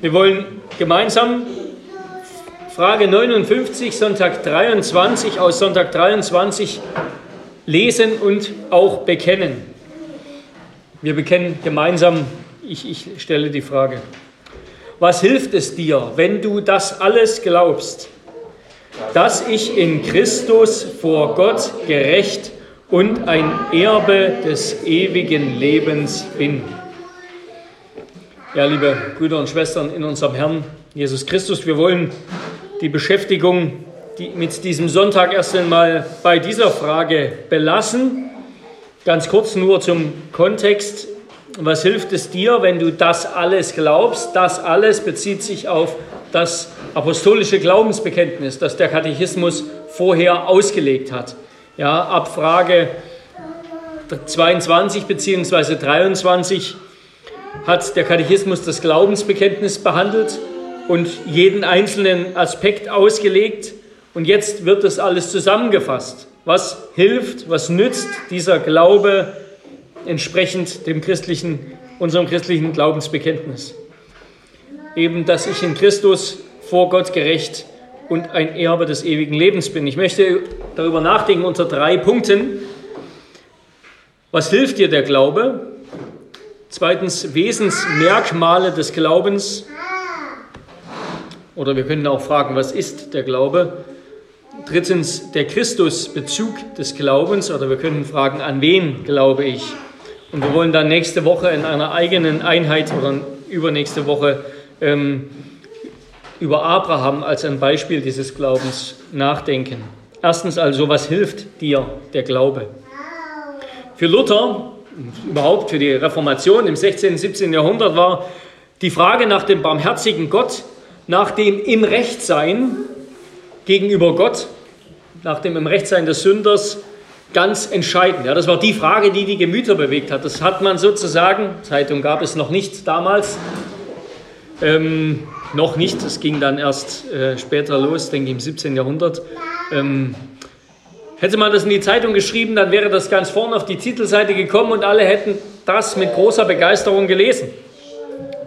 Wir wollen gemeinsam Frage 59, Sonntag 23 aus Sonntag 23 lesen und auch bekennen. Wir bekennen gemeinsam, ich, ich stelle die Frage. Was hilft es dir, wenn du das alles glaubst, dass ich in Christus vor Gott gerecht und ein Erbe des ewigen Lebens bin? Ja, liebe Brüder und Schwestern in unserem Herrn Jesus Christus, wir wollen die Beschäftigung die mit diesem Sonntag erst einmal bei dieser Frage belassen. Ganz kurz nur zum Kontext. Was hilft es dir, wenn du das alles glaubst? Das alles bezieht sich auf das apostolische Glaubensbekenntnis, das der Katechismus vorher ausgelegt hat. Ja, ab Frage 22 bzw. 23 hat der Katechismus das Glaubensbekenntnis behandelt und jeden einzelnen Aspekt ausgelegt. Und jetzt wird das alles zusammengefasst. Was hilft, was nützt dieser Glaube entsprechend dem christlichen, unserem christlichen Glaubensbekenntnis? Eben, dass ich in Christus vor Gott gerecht und ein Erbe des ewigen Lebens bin. Ich möchte darüber nachdenken unter drei Punkten. Was hilft dir der Glaube? Zweitens Wesensmerkmale des Glaubens. Oder wir können auch fragen, was ist der Glaube? Drittens der Christusbezug des Glaubens. Oder wir können fragen, an wen glaube ich? Und wir wollen dann nächste Woche in einer eigenen Einheit oder übernächste Woche ähm, über Abraham als ein Beispiel dieses Glaubens nachdenken. Erstens also, was hilft dir der Glaube? Für Luther überhaupt für die Reformation im 16. und 17. Jahrhundert war die Frage nach dem barmherzigen Gott, nach dem im Rechtsein gegenüber Gott, nach dem im Rechtsein des Sünders ganz entscheidend. Ja, das war die Frage, die die Gemüter bewegt hat. Das hat man sozusagen, Zeitung gab es noch nicht damals, ähm, noch nicht, das ging dann erst äh, später los, denke ich im 17. Jahrhundert. Ähm, Hätte man das in die Zeitung geschrieben, dann wäre das ganz vorne auf die Titelseite gekommen und alle hätten das mit großer Begeisterung gelesen.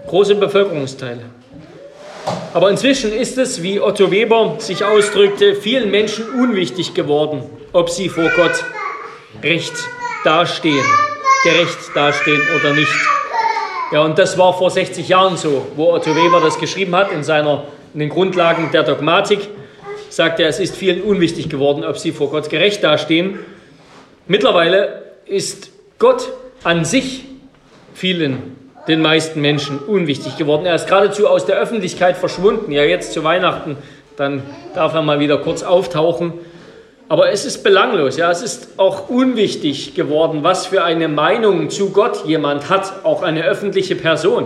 Große Bevölkerungsteile. Aber inzwischen ist es, wie Otto Weber sich ausdrückte, vielen Menschen unwichtig geworden, ob sie vor Gott recht dastehen, gerecht dastehen oder nicht. Ja, und das war vor 60 Jahren so, wo Otto Weber das geschrieben hat in, seiner, in den Grundlagen der Dogmatik sagt er, es ist vielen unwichtig geworden, ob sie vor Gott gerecht dastehen. Mittlerweile ist Gott an sich vielen, den meisten Menschen unwichtig geworden. Er ist geradezu aus der Öffentlichkeit verschwunden. Ja, jetzt zu Weihnachten, dann darf er mal wieder kurz auftauchen. Aber es ist belanglos, ja, es ist auch unwichtig geworden, was für eine Meinung zu Gott jemand hat, auch eine öffentliche Person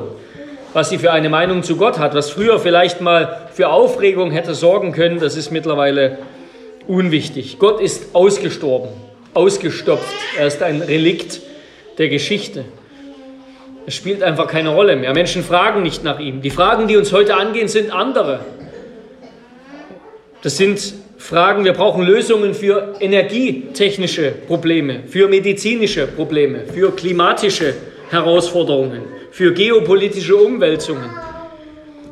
was sie für eine Meinung zu Gott hat, was früher vielleicht mal für Aufregung hätte sorgen können, das ist mittlerweile unwichtig. Gott ist ausgestorben, ausgestopft. Er ist ein Relikt der Geschichte. Es spielt einfach keine Rolle mehr. Menschen fragen nicht nach ihm. Die Fragen, die uns heute angehen, sind andere. Das sind Fragen, wir brauchen Lösungen für energietechnische Probleme, für medizinische Probleme, für klimatische Herausforderungen für geopolitische Umwälzungen,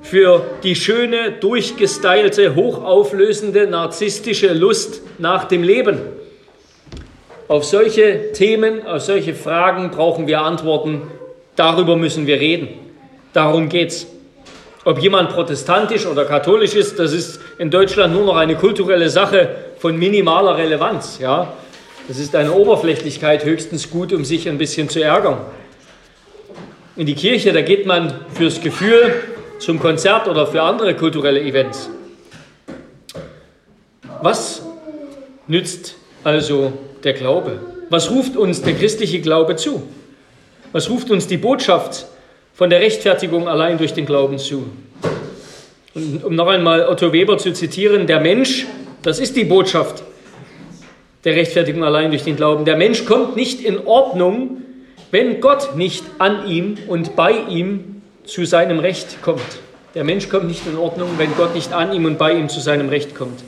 für die schöne, durchgestylte, hochauflösende, narzisstische Lust nach dem Leben. Auf solche Themen, auf solche Fragen brauchen wir Antworten. Darüber müssen wir reden. Darum geht's. Ob jemand protestantisch oder katholisch ist, das ist in Deutschland nur noch eine kulturelle Sache von minimaler Relevanz. Ja? Das ist eine Oberflächlichkeit höchstens gut, um sich ein bisschen zu ärgern in die Kirche, da geht man fürs Gefühl zum Konzert oder für andere kulturelle Events. Was nützt also der Glaube? Was ruft uns der christliche Glaube zu? Was ruft uns die Botschaft von der Rechtfertigung allein durch den Glauben zu? Und um noch einmal Otto Weber zu zitieren, der Mensch, das ist die Botschaft der Rechtfertigung allein durch den Glauben. Der Mensch kommt nicht in Ordnung, wenn Gott nicht an ihm und bei ihm zu seinem Recht kommt. Der Mensch kommt nicht in Ordnung, wenn Gott nicht an ihm und bei ihm zu seinem Recht kommt.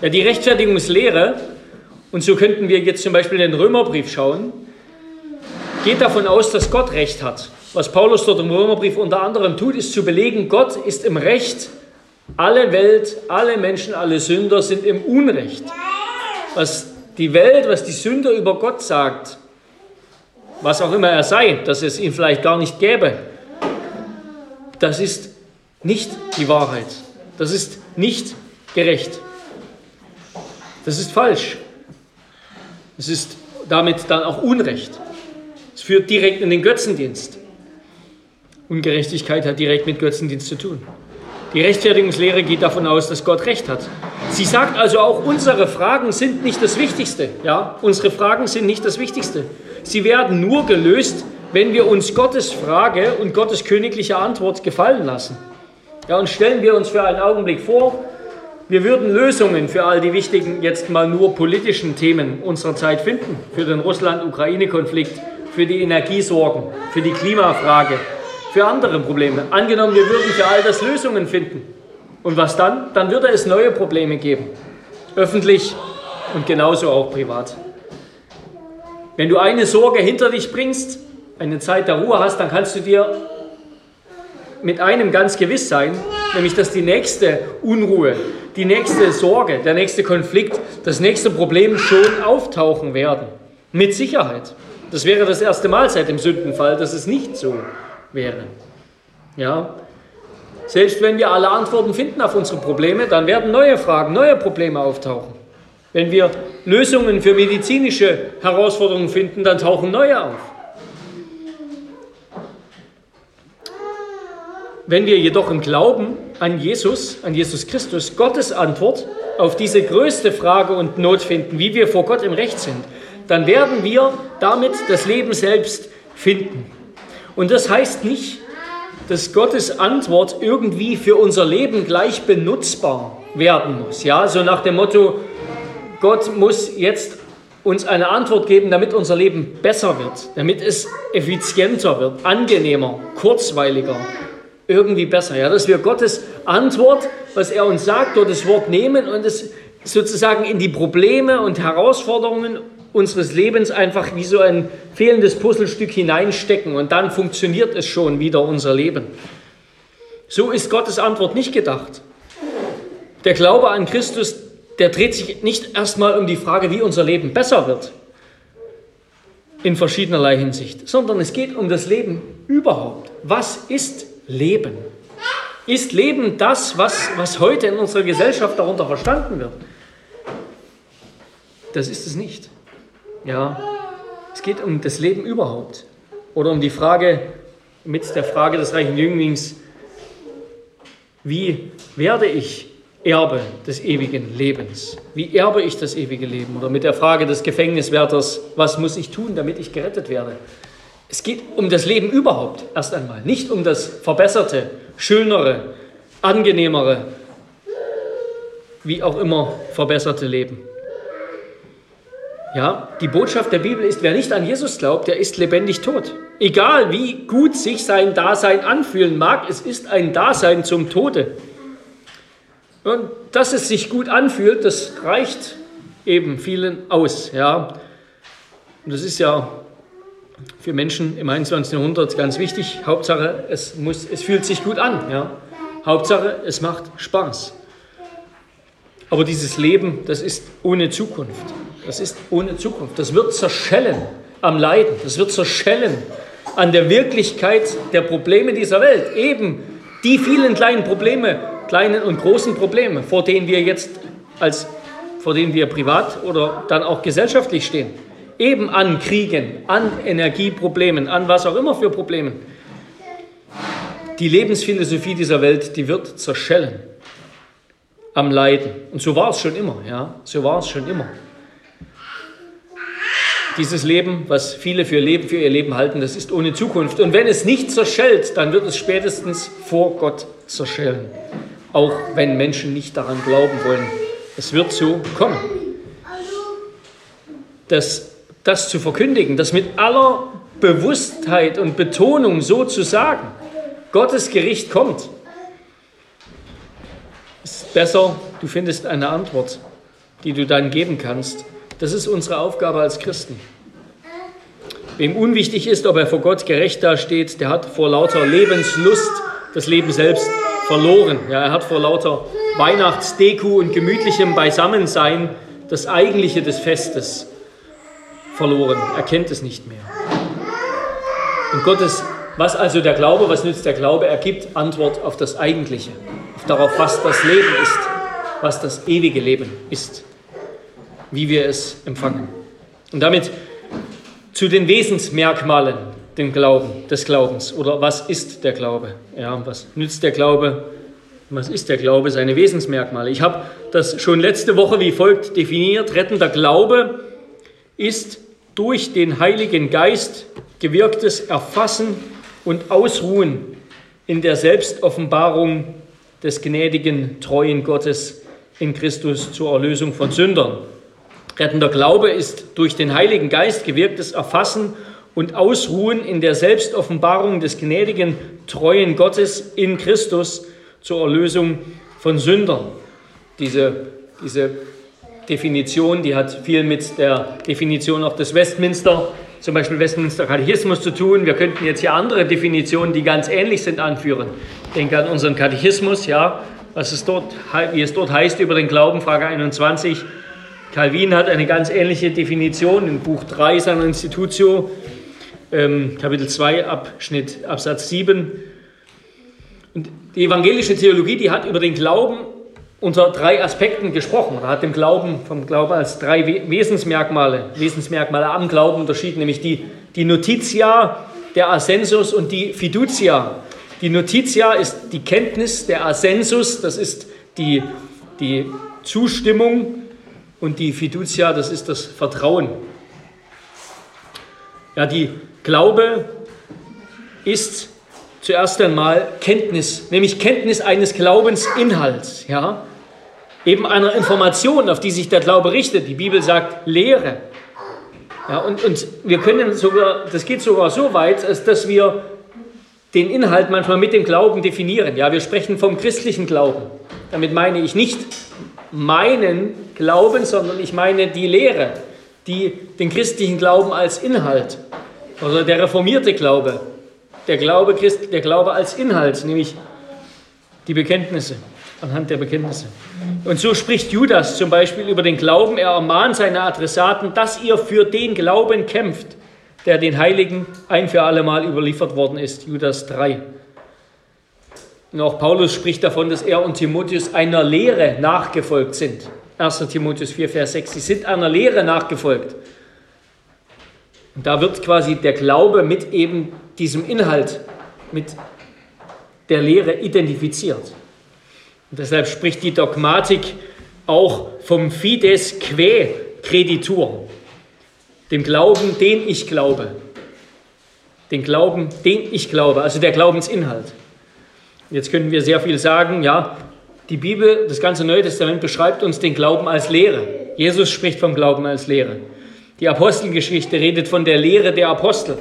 Ja, die Rechtfertigungslehre, und so könnten wir jetzt zum Beispiel den Römerbrief schauen, geht davon aus, dass Gott Recht hat. Was Paulus dort im Römerbrief unter anderem tut, ist zu belegen, Gott ist im Recht. Alle Welt, alle Menschen, alle Sünder sind im Unrecht. Was die Welt, was die Sünder über Gott sagt, was auch immer er sei, dass es ihn vielleicht gar nicht gäbe, das ist nicht die Wahrheit. Das ist nicht gerecht. Das ist falsch. Es ist damit dann auch Unrecht. Es führt direkt in den Götzendienst. Ungerechtigkeit hat direkt mit Götzendienst zu tun. Die Rechtfertigungslehre geht davon aus, dass Gott Recht hat. Sie sagt also auch, unsere Fragen sind nicht das Wichtigste. Ja, unsere Fragen sind nicht das Wichtigste. Sie werden nur gelöst, wenn wir uns Gottes Frage und Gottes königliche Antwort gefallen lassen. Ja, und stellen wir uns für einen Augenblick vor, wir würden Lösungen für all die wichtigen, jetzt mal nur politischen Themen unserer Zeit finden. Für den Russland-Ukraine-Konflikt, für die Energiesorgen, für die Klimafrage, für andere Probleme. Angenommen, wir würden für all das Lösungen finden. Und was dann? Dann würde es neue Probleme geben. Öffentlich und genauso auch privat. Wenn du eine Sorge hinter dich bringst, eine Zeit der Ruhe hast, dann kannst du dir mit einem ganz gewiss sein, nämlich dass die nächste Unruhe, die nächste Sorge, der nächste Konflikt, das nächste Problem schon auftauchen werden. Mit Sicherheit. Das wäre das erste Mal seit dem Sündenfall, dass es nicht so wäre. Ja? Selbst wenn wir alle Antworten finden auf unsere Probleme, dann werden neue Fragen, neue Probleme auftauchen. Wenn wir Lösungen für medizinische Herausforderungen finden, dann tauchen neue auf. Wenn wir jedoch im Glauben an Jesus, an Jesus Christus, Gottes Antwort auf diese größte Frage und Not finden, wie wir vor Gott im Recht sind, dann werden wir damit das Leben selbst finden. Und das heißt nicht, dass Gottes Antwort irgendwie für unser Leben gleich benutzbar werden muss. Ja, so nach dem Motto, Gott muss jetzt uns eine Antwort geben, damit unser Leben besser wird, damit es effizienter wird, angenehmer, kurzweiliger, irgendwie besser. Ja, dass wir Gottes Antwort, was er uns sagt, dort das Wort nehmen und es sozusagen in die Probleme und Herausforderungen unseres Lebens einfach wie so ein fehlendes Puzzlestück hineinstecken und dann funktioniert es schon wieder unser Leben. So ist Gottes Antwort nicht gedacht. Der Glaube an Christus, der dreht sich nicht erstmal um die Frage, wie unser Leben besser wird, in verschiedenerlei Hinsicht, sondern es geht um das Leben überhaupt. Was ist Leben? Ist Leben das, was, was heute in unserer Gesellschaft darunter verstanden wird? Das ist es nicht. Ja, es geht um das Leben überhaupt. Oder um die Frage, mit der Frage des reichen Jünglings, wie werde ich Erbe des ewigen Lebens? Wie erbe ich das ewige Leben? Oder mit der Frage des Gefängniswärters, was muss ich tun, damit ich gerettet werde? Es geht um das Leben überhaupt erst einmal, nicht um das verbesserte, schönere, angenehmere, wie auch immer verbesserte Leben. Ja, die Botschaft der Bibel ist, wer nicht an Jesus glaubt, der ist lebendig tot. Egal wie gut sich sein Dasein anfühlen mag, es ist ein Dasein zum Tode. Und dass es sich gut anfühlt, das reicht eben vielen aus. Ja. Und das ist ja für Menschen im 21. Jahrhundert ganz wichtig. Hauptsache, es, muss, es fühlt sich gut an. Ja. Hauptsache, es macht Spaß. Aber dieses Leben, das ist ohne Zukunft. Das ist ohne Zukunft. Das wird zerschellen am Leiden. Das wird zerschellen an der Wirklichkeit der Probleme dieser Welt. Eben die vielen kleinen Probleme, kleinen und großen Probleme, vor denen wir jetzt als vor denen wir privat oder dann auch gesellschaftlich stehen. Eben an Kriegen, an Energieproblemen, an was auch immer für Problemen. Die Lebensphilosophie dieser Welt, die wird zerschellen am Leiden. Und so war es schon immer, ja, so war es schon immer. Dieses Leben, was viele für, Leben, für ihr Leben halten, das ist ohne Zukunft. Und wenn es nicht zerschellt, dann wird es spätestens vor Gott zerschellen. Auch wenn Menschen nicht daran glauben wollen. Es wird so kommen. Das, das zu verkündigen, das mit aller Bewusstheit und Betonung so zu sagen, Gottes Gericht kommt, ist besser, du findest eine Antwort, die du dann geben kannst das ist unsere Aufgabe als Christen. Wem unwichtig ist, ob er vor Gott gerecht dasteht, der hat vor lauter Lebenslust das Leben selbst verloren. Ja, er hat vor lauter Weihnachtsdeku und gemütlichem Beisammensein das Eigentliche des Festes verloren. Er kennt es nicht mehr. Und Gottes, was also der Glaube, was nützt der Glaube? Er gibt Antwort auf das Eigentliche, auf darauf, was das Leben ist, was das ewige Leben ist, wie wir es empfangen. Und damit zu den Wesensmerkmalen dem Glauben, des Glaubens oder was ist der Glaube? Ja, was nützt der Glaube? Was ist der Glaube? Seine Wesensmerkmale. Ich habe das schon letzte Woche wie folgt definiert. Rettender Glaube ist durch den Heiligen Geist gewirktes Erfassen und Ausruhen in der Selbstoffenbarung des gnädigen, treuen Gottes in Christus zur Erlösung von Sündern. Rettender Glaube ist durch den Heiligen Geist gewirktes Erfassen und Ausruhen in der Selbstoffenbarung des gnädigen, treuen Gottes in Christus zur Erlösung von Sündern. Diese, diese Definition, die hat viel mit der Definition auch des Westminster, zum Beispiel Westminster Katechismus zu tun. Wir könnten jetzt hier andere Definitionen, die ganz ähnlich sind, anführen. Denke an unseren Katechismus, ja, was es dort, wie es dort heißt über den Glauben, Frage 21. Calvin hat eine ganz ähnliche Definition in Buch 3 seiner Institutio, ähm, Kapitel 2, Abschnitt, Absatz 7. Und die evangelische Theologie, die hat über den Glauben unter drei Aspekten gesprochen. Er hat dem Glauben, vom Glauben als drei Wesensmerkmale, Wesensmerkmale am Glauben unterschieden, nämlich die, die Notitia, der Ascensus und die Fiducia. Die Notitia ist die Kenntnis, der Ascensus, das ist die, die Zustimmung und die Fiducia, das ist das Vertrauen. Ja, die Glaube ist zuerst einmal Kenntnis, nämlich Kenntnis eines Glaubensinhalts, ja, eben einer Information, auf die sich der Glaube richtet. Die Bibel sagt Lehre. Ja, und, und wir können sogar, das geht sogar so weit, als dass wir den Inhalt manchmal mit dem Glauben definieren. Ja, wir sprechen vom christlichen Glauben. Damit meine ich nicht meinen Glauben, sondern ich meine die Lehre, die den christlichen Glauben als Inhalt, also der reformierte Glaube, der Glaube, Christ, der Glaube als Inhalt, nämlich die Bekenntnisse, anhand der Bekenntnisse. Und so spricht Judas zum Beispiel über den Glauben. Er ermahnt seine Adressaten, dass ihr für den Glauben kämpft, der den Heiligen ein für allemal überliefert worden ist. Judas 3. Und auch Paulus spricht davon, dass er und Timotheus einer Lehre nachgefolgt sind. 1. Timotheus 4, Vers 6. Sie sind einer Lehre nachgefolgt. Und da wird quasi der Glaube mit eben diesem Inhalt, mit der Lehre identifiziert. Und deshalb spricht die Dogmatik auch vom Fides que creditur, dem Glauben, den ich glaube. Den Glauben, den ich glaube, also der Glaubensinhalt. Jetzt können wir sehr viel sagen, ja, die Bibel, das ganze Neue Testament beschreibt uns den Glauben als Lehre. Jesus spricht vom Glauben als Lehre. Die Apostelgeschichte redet von der Lehre der Apostel.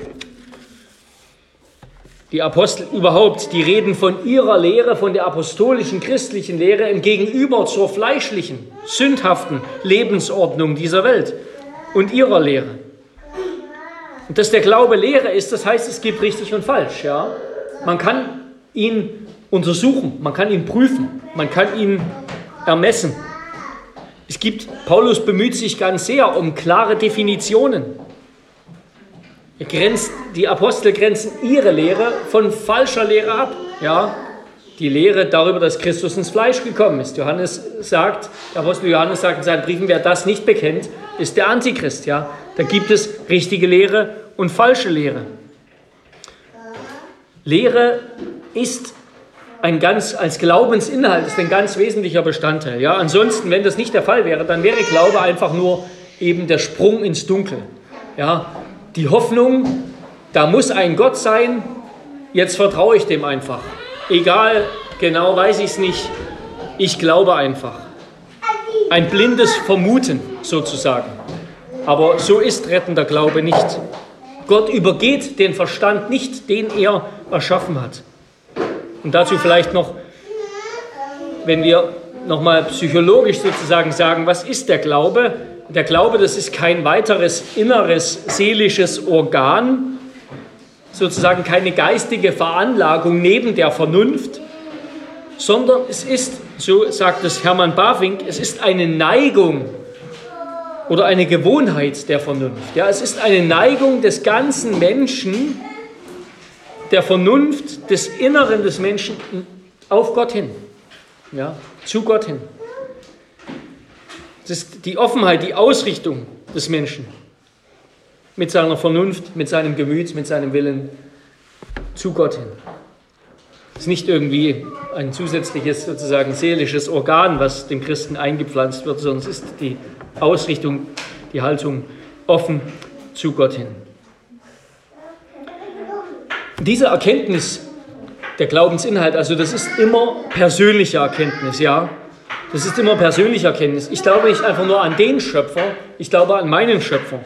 Die Apostel überhaupt, die reden von ihrer Lehre, von der apostolischen christlichen Lehre im Gegenüber zur fleischlichen, sündhaften Lebensordnung dieser Welt und ihrer Lehre. Und dass der Glaube Lehre ist, das heißt, es gibt richtig und falsch. Ja? Man kann ihn untersuchen, man kann ihn prüfen, man kann ihn ermessen. Es gibt, Paulus bemüht sich ganz sehr um klare Definitionen. Grenzt, die Apostel grenzen ihre Lehre von falscher Lehre ab. Ja, die Lehre darüber, dass Christus ins Fleisch gekommen ist. Johannes sagt, der Apostel Johannes sagt in seinen Briefen, wer das nicht bekennt, ist der Antichrist. Ja, da gibt es richtige Lehre und falsche Lehre. Lehre ist ein ganz, als Glaubensinhalt ist ein ganz wesentlicher Bestandteil. Ja? Ansonsten, wenn das nicht der Fall wäre, dann wäre Glaube einfach nur eben der Sprung ins Dunkel. Ja? Die Hoffnung, da muss ein Gott sein, jetzt vertraue ich dem einfach. Egal, genau weiß ich es nicht, ich glaube einfach. Ein blindes Vermuten sozusagen. Aber so ist rettender Glaube nicht. Gott übergeht den Verstand nicht, den er erschaffen hat. Und dazu vielleicht noch, wenn wir nochmal psychologisch sozusagen sagen, was ist der Glaube? Der Glaube, das ist kein weiteres inneres seelisches Organ, sozusagen keine geistige Veranlagung neben der Vernunft, sondern es ist, so sagt es Hermann Bavink, es ist eine Neigung oder eine Gewohnheit der Vernunft. Ja, es ist eine Neigung des ganzen Menschen, der Vernunft, des Inneren des Menschen auf Gott hin, ja, zu Gott hin. Das ist die Offenheit, die Ausrichtung des Menschen mit seiner Vernunft, mit seinem Gemüt, mit seinem Willen zu Gott hin. Es ist nicht irgendwie ein zusätzliches sozusagen seelisches Organ, was dem Christen eingepflanzt wird, sondern es ist die Ausrichtung, die Haltung offen zu Gott hin. Diese Erkenntnis, der Glaubensinhalt, also das ist immer persönliche Erkenntnis, ja. Das ist immer persönliche Erkenntnis. Ich glaube nicht einfach nur an den Schöpfer, ich glaube an meinen Schöpfer.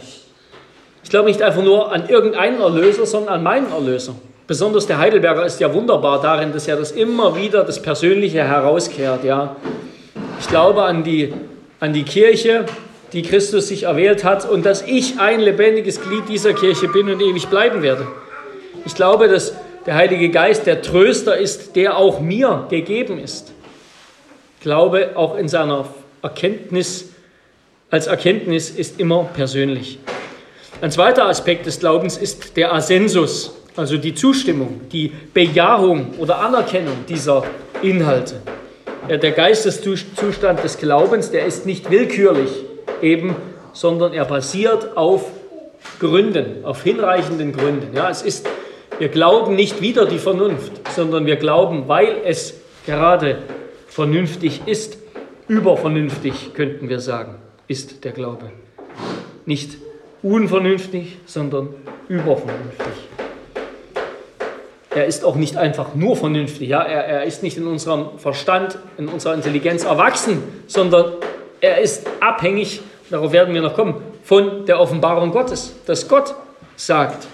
Ich glaube nicht einfach nur an irgendeinen Erlöser, sondern an meinen Erlöser. Besonders der Heidelberger ist ja wunderbar darin, dass er das immer wieder das Persönliche herauskehrt. Ja. Ich glaube an die, an die Kirche, die Christus sich erwählt hat und dass ich ein lebendiges Glied dieser Kirche bin und ewig bleiben werde. Ich glaube, dass der Heilige Geist der Tröster ist, der auch mir gegeben ist. Ich glaube, auch in seiner Erkenntnis, als Erkenntnis ist immer persönlich. Ein zweiter Aspekt des Glaubens ist der Assensus, also die Zustimmung, die Bejahung oder Anerkennung dieser Inhalte. Der Geisteszustand des Glaubens, der ist nicht willkürlich eben, sondern er basiert auf Gründen, auf hinreichenden Gründen. Ja, es ist, wir glauben nicht wieder die Vernunft, sondern wir glauben, weil es gerade vernünftig ist, übervernünftig könnten wir sagen, ist der Glaube. Nicht unvernünftig, sondern übervernünftig er ist auch nicht einfach nur vernünftig. Ja? Er, er ist nicht in unserem Verstand, in unserer Intelligenz erwachsen, sondern er ist abhängig, darauf werden wir noch kommen, von der Offenbarung Gottes, dass Gott sagt,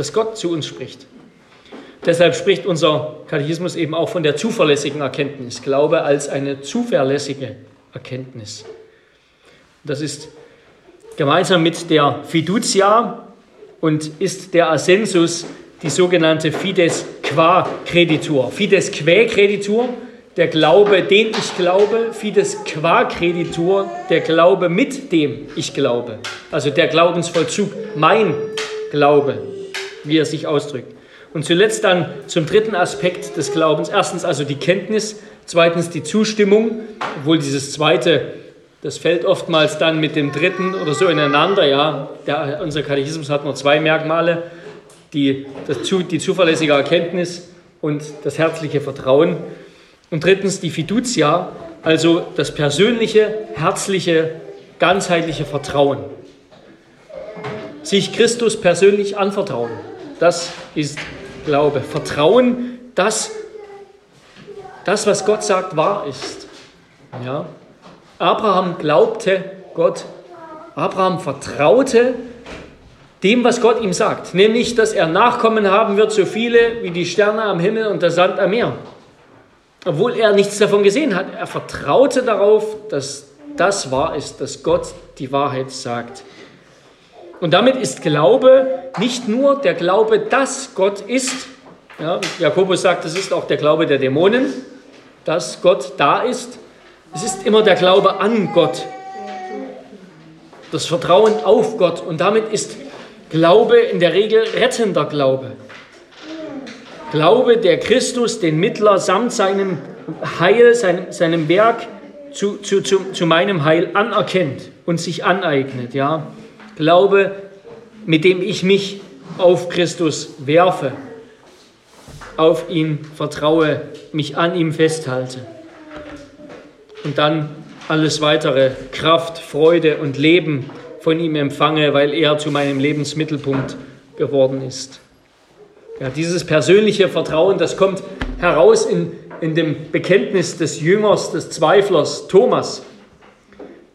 dass Gott zu uns spricht. Deshalb spricht unser Katechismus eben auch von der zuverlässigen Erkenntnis, Glaube als eine zuverlässige Erkenntnis. Das ist gemeinsam mit der Fiducia und ist der Assensus die sogenannte Fides qua Creditur. Fides quae Creditur, der Glaube, den ich glaube, Fides qua Creditur, der Glaube, mit dem ich glaube. Also der Glaubensvollzug, mein Glaube, wie er sich ausdrückt. Und zuletzt dann zum dritten Aspekt des Glaubens. Erstens also die Kenntnis, zweitens die Zustimmung, obwohl dieses zweite, das fällt oftmals dann mit dem dritten oder so ineinander. Ja, der, unser Katechismus hat nur zwei Merkmale die, das, die zuverlässige Erkenntnis und das herzliche Vertrauen. Und drittens die Fiducia, also das persönliche, herzliche, ganzheitliche Vertrauen. Sich Christus persönlich anvertrauen, das ist Glaube. Vertrauen, dass das, was Gott sagt, wahr ist. Ja? Abraham glaubte Gott, Abraham vertraute dem, was Gott ihm sagt, nämlich, dass er Nachkommen haben wird, so viele wie die Sterne am Himmel und der Sand am Meer. Obwohl er nichts davon gesehen hat, er vertraute darauf, dass das wahr ist, dass Gott die Wahrheit sagt. Und damit ist Glaube nicht nur der Glaube, dass Gott ist. Ja, Jakobus sagt, es ist auch der Glaube der Dämonen, dass Gott da ist. Es ist immer der Glaube an Gott, das Vertrauen auf Gott. Und damit ist Glaube in der Regel rettender Glaube. Glaube, der Christus, den Mittler samt seinem Heil, seinem, seinem Werk zu, zu, zu, zu meinem Heil anerkennt und sich aneignet. Ja? Glaube, mit dem ich mich auf Christus werfe, auf ihn vertraue, mich an ihm festhalte. Und dann alles weitere, Kraft, Freude und Leben von ihm empfange, weil er zu meinem Lebensmittelpunkt geworden ist. Ja, dieses persönliche Vertrauen, das kommt heraus in, in dem Bekenntnis des Jüngers, des Zweiflers Thomas,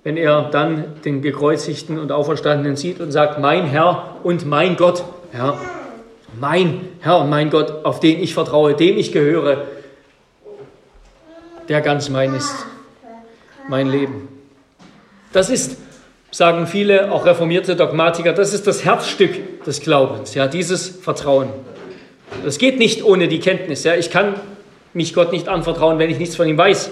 wenn er dann den gekreuzigten und auferstandenen sieht und sagt, mein Herr und mein Gott, ja, mein Herr und mein Gott, auf den ich vertraue, dem ich gehöre, der ganz mein ist. mein Leben. Das ist, sagen viele, auch reformierte Dogmatiker, das ist das Herzstück des Glaubens, ja, dieses Vertrauen. Das geht nicht ohne die Kenntnis. Ja. Ich kann mich Gott nicht anvertrauen, wenn ich nichts von ihm weiß.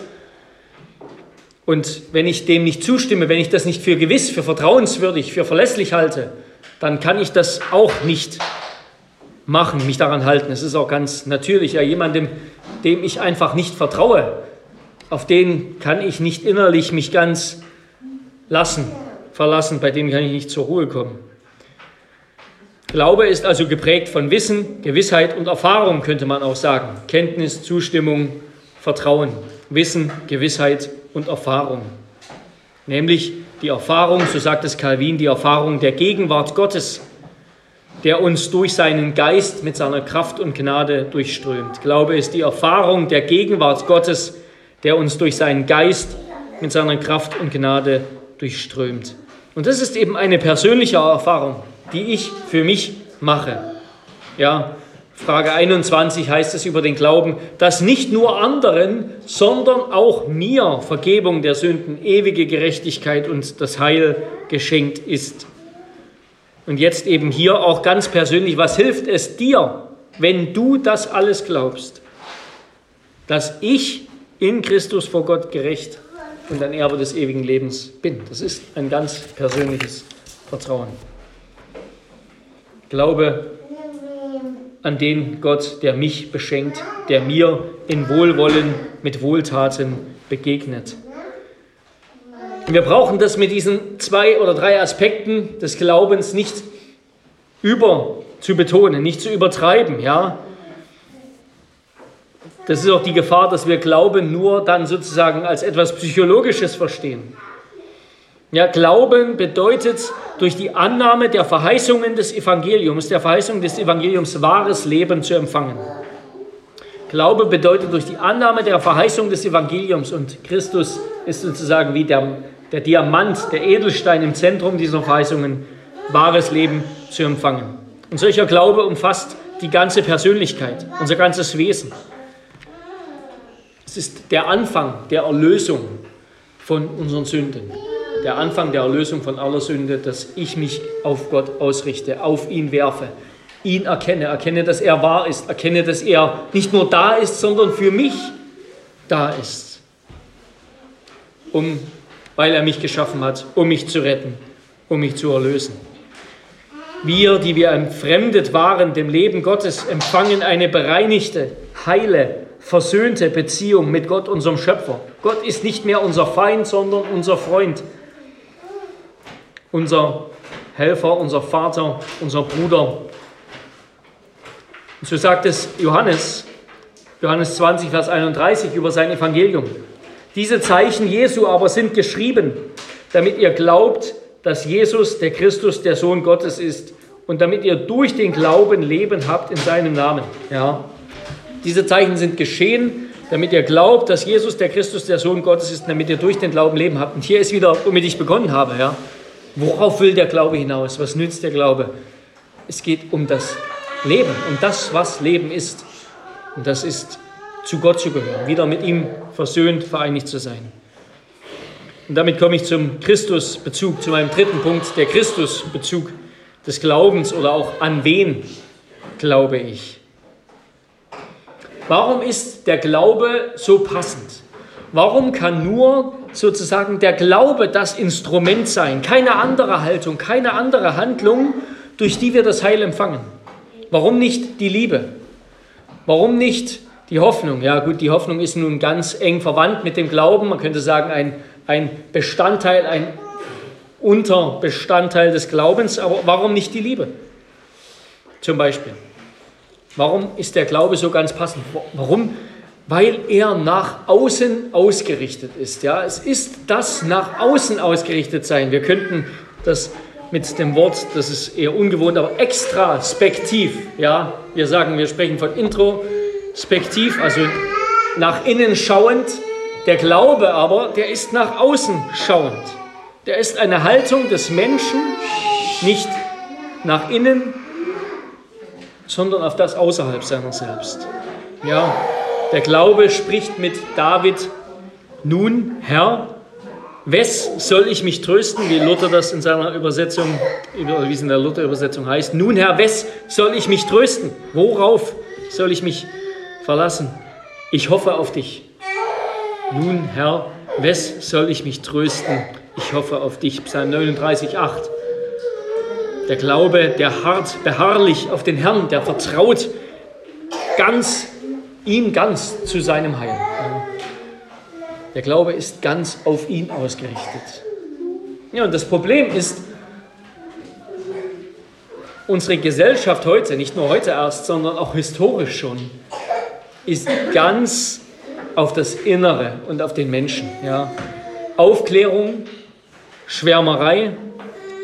Und wenn ich dem nicht zustimme, wenn ich das nicht für gewiss, für vertrauenswürdig, für verlässlich halte, dann kann ich das auch nicht machen, mich daran halten. Es ist auch ganz natürlich. Ja, jemandem, dem ich einfach nicht vertraue, auf den kann ich nicht innerlich mich ganz lassen, verlassen, bei dem kann ich nicht zur Ruhe kommen. Glaube ist also geprägt von Wissen, Gewissheit und Erfahrung, könnte man auch sagen. Kenntnis, Zustimmung, Vertrauen. Wissen, Gewissheit und Erfahrung. Nämlich die Erfahrung, so sagt es Calvin, die Erfahrung der Gegenwart Gottes, der uns durch seinen Geist mit seiner Kraft und Gnade durchströmt. Glaube ist die Erfahrung der Gegenwart Gottes, der uns durch seinen Geist mit seiner Kraft und Gnade durchströmt. Und das ist eben eine persönliche Erfahrung, die ich für mich mache. Ja, Frage 21 heißt es über den Glauben, dass nicht nur anderen, sondern auch mir Vergebung der Sünden, ewige Gerechtigkeit und das Heil geschenkt ist. Und jetzt eben hier auch ganz persönlich, was hilft es dir, wenn du das alles glaubst, dass ich in Christus vor Gott gerecht und ein Erbe des ewigen Lebens bin? Das ist ein ganz persönliches Vertrauen. Glaube an den Gott, der mich beschenkt, der mir in Wohlwollen mit Wohltaten begegnet. Wir brauchen das mit diesen zwei oder drei Aspekten des Glaubens nicht über zu betonen, nicht zu übertreiben, ja. Das ist auch die Gefahr, dass wir Glauben nur dann sozusagen als etwas Psychologisches verstehen. Ja, Glauben bedeutet durch die Annahme der Verheißungen des Evangeliums, der Verheißung des Evangeliums wahres Leben zu empfangen. Glaube bedeutet durch die Annahme der Verheißung des Evangeliums und Christus ist sozusagen wie der der Diamant, der Edelstein im Zentrum dieser Verheißungen, wahres Leben zu empfangen. Und solcher Glaube umfasst die ganze Persönlichkeit, unser ganzes Wesen. Es ist der Anfang der Erlösung von unseren Sünden. Der Anfang der Erlösung von aller Sünde, dass ich mich auf Gott ausrichte, auf ihn werfe, ihn erkenne, erkenne, dass er wahr ist, erkenne, dass er nicht nur da ist, sondern für mich da ist, um weil er mich geschaffen hat, um mich zu retten, um mich zu erlösen. Wir, die wir entfremdet waren dem Leben Gottes, empfangen eine bereinigte, heile, versöhnte Beziehung mit Gott, unserem Schöpfer. Gott ist nicht mehr unser Feind, sondern unser Freund, unser Helfer, unser Vater, unser Bruder. Und so sagt es Johannes, Johannes 20, Vers 31 über sein Evangelium. Diese Zeichen Jesu aber sind geschrieben, damit ihr glaubt, dass Jesus der Christus, der Sohn Gottes ist und damit ihr durch den Glauben Leben habt in seinem Namen. Ja. Diese Zeichen sind geschehen, damit ihr glaubt, dass Jesus der Christus, der Sohn Gottes ist, damit ihr durch den Glauben Leben habt. Und hier ist wieder, womit ich begonnen habe. Ja. Worauf will der Glaube hinaus? Was nützt der Glaube? Es geht um das Leben, um das, was Leben ist. Und das ist zu Gott zu gehören, wieder mit ihm versöhnt, vereinigt zu sein. Und damit komme ich zum Christusbezug, zu meinem dritten Punkt, der Christusbezug des Glaubens oder auch an wen glaube ich. Warum ist der Glaube so passend? Warum kann nur sozusagen der Glaube das Instrument sein, keine andere Haltung, keine andere Handlung, durch die wir das Heil empfangen? Warum nicht die Liebe? Warum nicht die Hoffnung, ja gut, die Hoffnung ist nun ganz eng verwandt mit dem Glauben. Man könnte sagen, ein, ein Bestandteil, ein Unterbestandteil des Glaubens. Aber warum nicht die Liebe? Zum Beispiel. Warum ist der Glaube so ganz passend? Warum? Weil er nach außen ausgerichtet ist. Ja, es ist das nach außen ausgerichtet sein. Wir könnten das mit dem Wort, das ist eher ungewohnt, aber extraspektiv. Ja, wir sagen, wir sprechen von Intro, spektiv, also nach innen schauend. Der Glaube aber, der ist nach außen schauend. Der ist eine Haltung des Menschen, nicht nach innen, sondern auf das außerhalb seiner selbst. Ja, der Glaube spricht mit David, nun Herr, Wes soll ich mich trösten, wie Luther das in seiner Übersetzung, wie es in der Luther-Übersetzung heißt. Nun, Herr, wes soll ich mich trösten? Worauf soll ich mich verlassen? Ich hoffe auf dich. Nun, Herr, wes soll ich mich trösten? Ich hoffe auf dich. Psalm 39, 8. Der Glaube, der harrt beharrlich auf den Herrn, der vertraut ganz, ihm ganz zu seinem Heil. Der Glaube ist ganz auf ihn ausgerichtet. Ja, und das Problem ist, unsere Gesellschaft heute, nicht nur heute erst, sondern auch historisch schon, ist ganz auf das Innere und auf den Menschen. Ja. Aufklärung, Schwärmerei,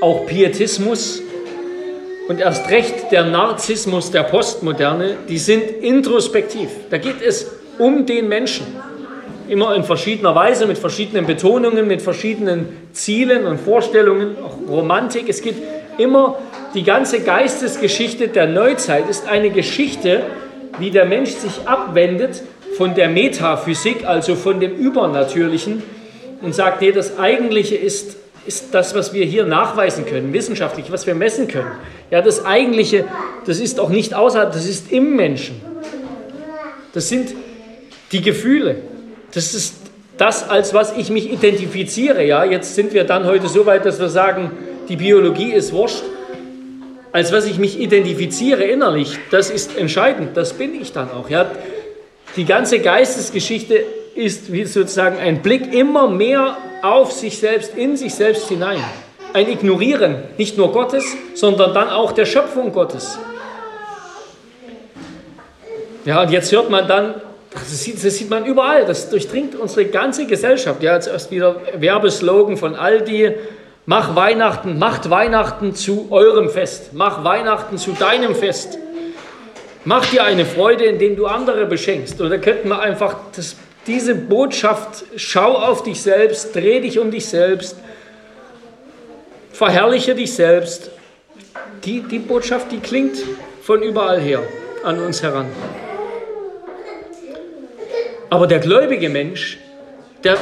auch Pietismus, und erst recht der Narzissmus der Postmoderne, die sind introspektiv. Da geht es um den Menschen. Immer in verschiedener Weise, mit verschiedenen Betonungen, mit verschiedenen Zielen und Vorstellungen, auch Romantik. Es geht immer, die ganze Geistesgeschichte der Neuzeit ist eine Geschichte, wie der Mensch sich abwendet von der Metaphysik, also von dem Übernatürlichen, und sagt, nee, das Eigentliche ist ist das, was wir hier nachweisen können, wissenschaftlich, was wir messen können. Ja, das Eigentliche, das ist auch nicht außerhalb, das ist im Menschen. Das sind die Gefühle. Das ist das, als was ich mich identifiziere. Ja, jetzt sind wir dann heute so weit, dass wir sagen, die Biologie ist wurscht. Als was ich mich identifiziere innerlich, das ist entscheidend. Das bin ich dann auch. Ja, die ganze Geistesgeschichte ist wie sozusagen ein Blick immer mehr auf sich selbst, in sich selbst hinein. Ein Ignorieren nicht nur Gottes, sondern dann auch der Schöpfung Gottes. Ja, und jetzt hört man dann, das sieht, das sieht man überall, das durchdringt unsere ganze Gesellschaft. Ja, jetzt erst wieder Werbeslogan von Aldi, mach Weihnachten, macht Weihnachten zu eurem Fest, mach Weihnachten zu deinem Fest. Mach dir eine Freude, indem du andere beschenkst. Oder könnten wir einfach das diese Botschaft, schau auf dich selbst, dreh dich um dich selbst, verherrliche dich selbst, die, die Botschaft, die klingt von überall her an uns heran. Aber der gläubige Mensch, der,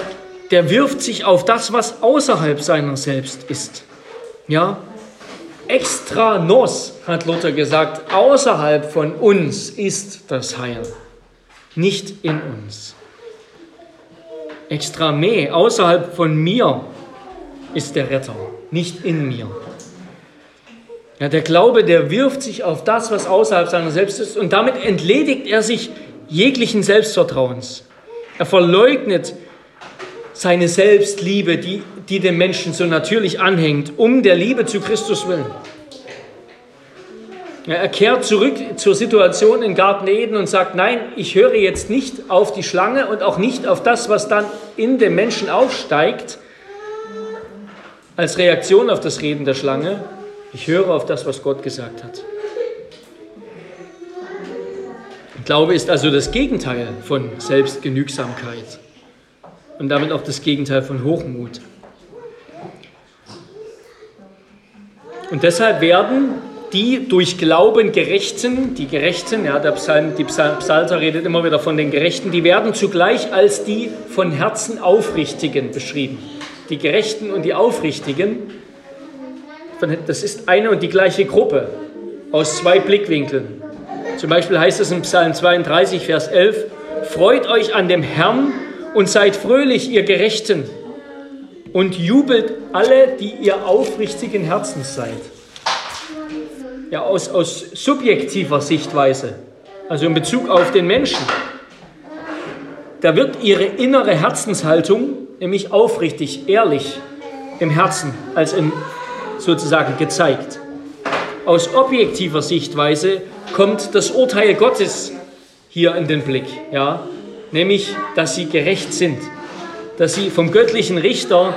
der wirft sich auf das, was außerhalb seiner selbst ist. Ja, extra nos, hat Luther gesagt, außerhalb von uns ist das Heil, nicht in uns. Extra me, außerhalb von mir ist der Retter, nicht in mir. Ja, der Glaube, der wirft sich auf das, was außerhalb seiner selbst ist und damit entledigt er sich jeglichen Selbstvertrauens. Er verleugnet seine Selbstliebe, die, die dem Menschen so natürlich anhängt, um der Liebe zu Christus willen. Er kehrt zurück zur Situation in Garten Eden und sagt, nein, ich höre jetzt nicht auf die Schlange und auch nicht auf das, was dann in dem Menschen aufsteigt, als Reaktion auf das Reden der Schlange. Ich höre auf das, was Gott gesagt hat. Glaube ist also das Gegenteil von Selbstgenügsamkeit und damit auch das Gegenteil von Hochmut. Und deshalb werden die durch Glauben Gerechten, die Gerechten, ja, der Psalm, die Psalter redet immer wieder von den Gerechten, die werden zugleich als die von Herzen Aufrichtigen beschrieben. Die Gerechten und die Aufrichtigen, das ist eine und die gleiche Gruppe aus zwei Blickwinkeln. Zum Beispiel heißt es in Psalm 32, Vers 11, Freut euch an dem Herrn und seid fröhlich, ihr Gerechten, und jubelt alle, die ihr aufrichtigen Herzens seid ja, aus, aus subjektiver Sichtweise, also in Bezug auf den Menschen, da wird ihre innere Herzenshaltung nämlich aufrichtig, ehrlich im Herzen als im sozusagen gezeigt. Aus objektiver Sichtweise kommt das Urteil Gottes hier in den Blick, ja, nämlich, dass sie gerecht sind, dass sie vom göttlichen Richter